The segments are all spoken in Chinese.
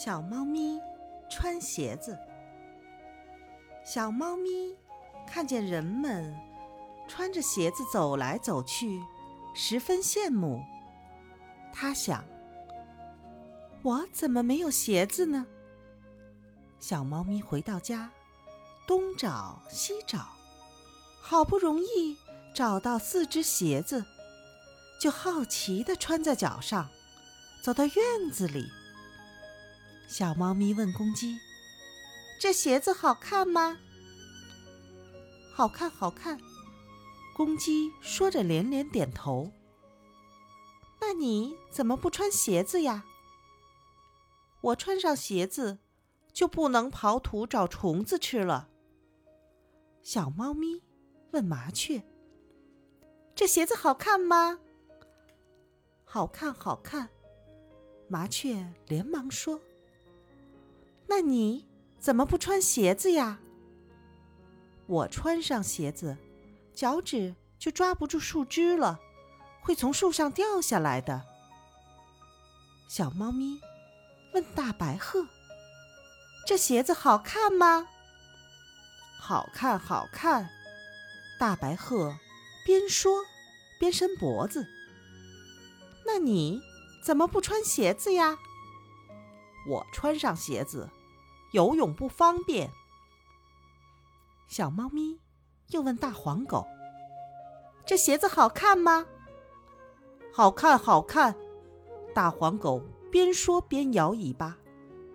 小猫咪穿鞋子。小猫咪看见人们穿着鞋子走来走去，十分羡慕。它想：我怎么没有鞋子呢？小猫咪回到家，东找西找，好不容易找到四只鞋子，就好奇地穿在脚上，走到院子里。小猫咪问公鸡：“这鞋子好看吗？”“好看，好看。”公鸡说着连连点头。“那你怎么不穿鞋子呀？”“我穿上鞋子，就不能刨土找虫子吃了。”小猫咪问麻雀：“这鞋子好看吗？”“好看，好看。”麻雀连忙说。那你怎么不穿鞋子呀？我穿上鞋子，脚趾就抓不住树枝了，会从树上掉下来的。小猫咪问大白鹤：“这鞋子好看吗？”“好看，好看。”大白鹤边说边伸脖子。“那你怎么不穿鞋子呀？”我穿上鞋子。游泳不方便。小猫咪又问大黄狗：“这鞋子好看吗？”“好看，好看。”大黄狗边说边摇尾巴。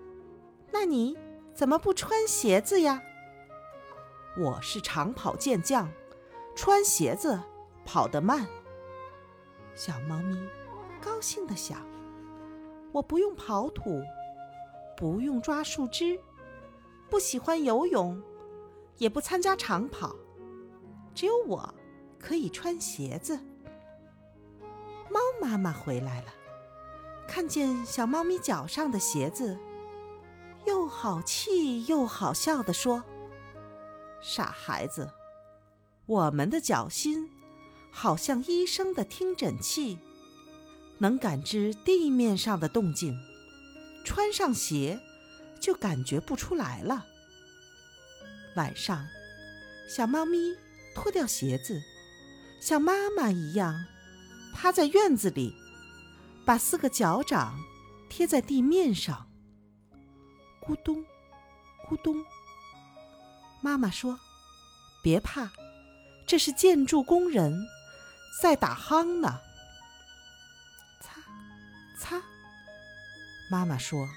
“那你怎么不穿鞋子呀？”“我是长跑健将，穿鞋子跑得慢。”小猫咪高兴地想：“我不用刨土。”不用抓树枝，不喜欢游泳，也不参加长跑，只有我可以穿鞋子。猫妈妈回来了，看见小猫咪脚上的鞋子，又好气又好笑地说：“傻孩子，我们的脚心好像医生的听诊器，能感知地面上的动静。”穿上鞋，就感觉不出来了。晚上，小猫咪脱掉鞋子，像妈妈一样，趴在院子里，把四个脚掌贴在地面上。咕咚，咕咚。妈妈说：“别怕，这是建筑工人在打夯呢。”妈妈说：“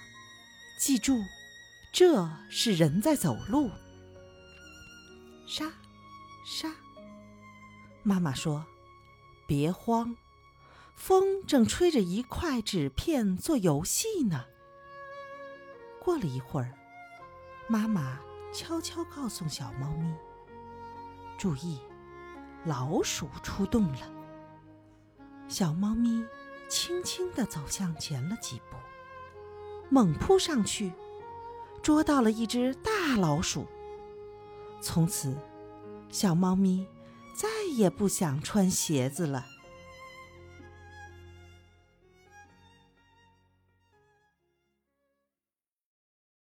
记住，这是人在走路。”沙沙。妈妈说：“别慌，风正吹着一块纸片做游戏呢。”过了一会儿，妈妈悄悄告诉小猫咪：“注意，老鼠出动了。”小猫咪轻轻地走向前了几步。猛扑上去，捉到了一只大老鼠。从此，小猫咪再也不想穿鞋子了。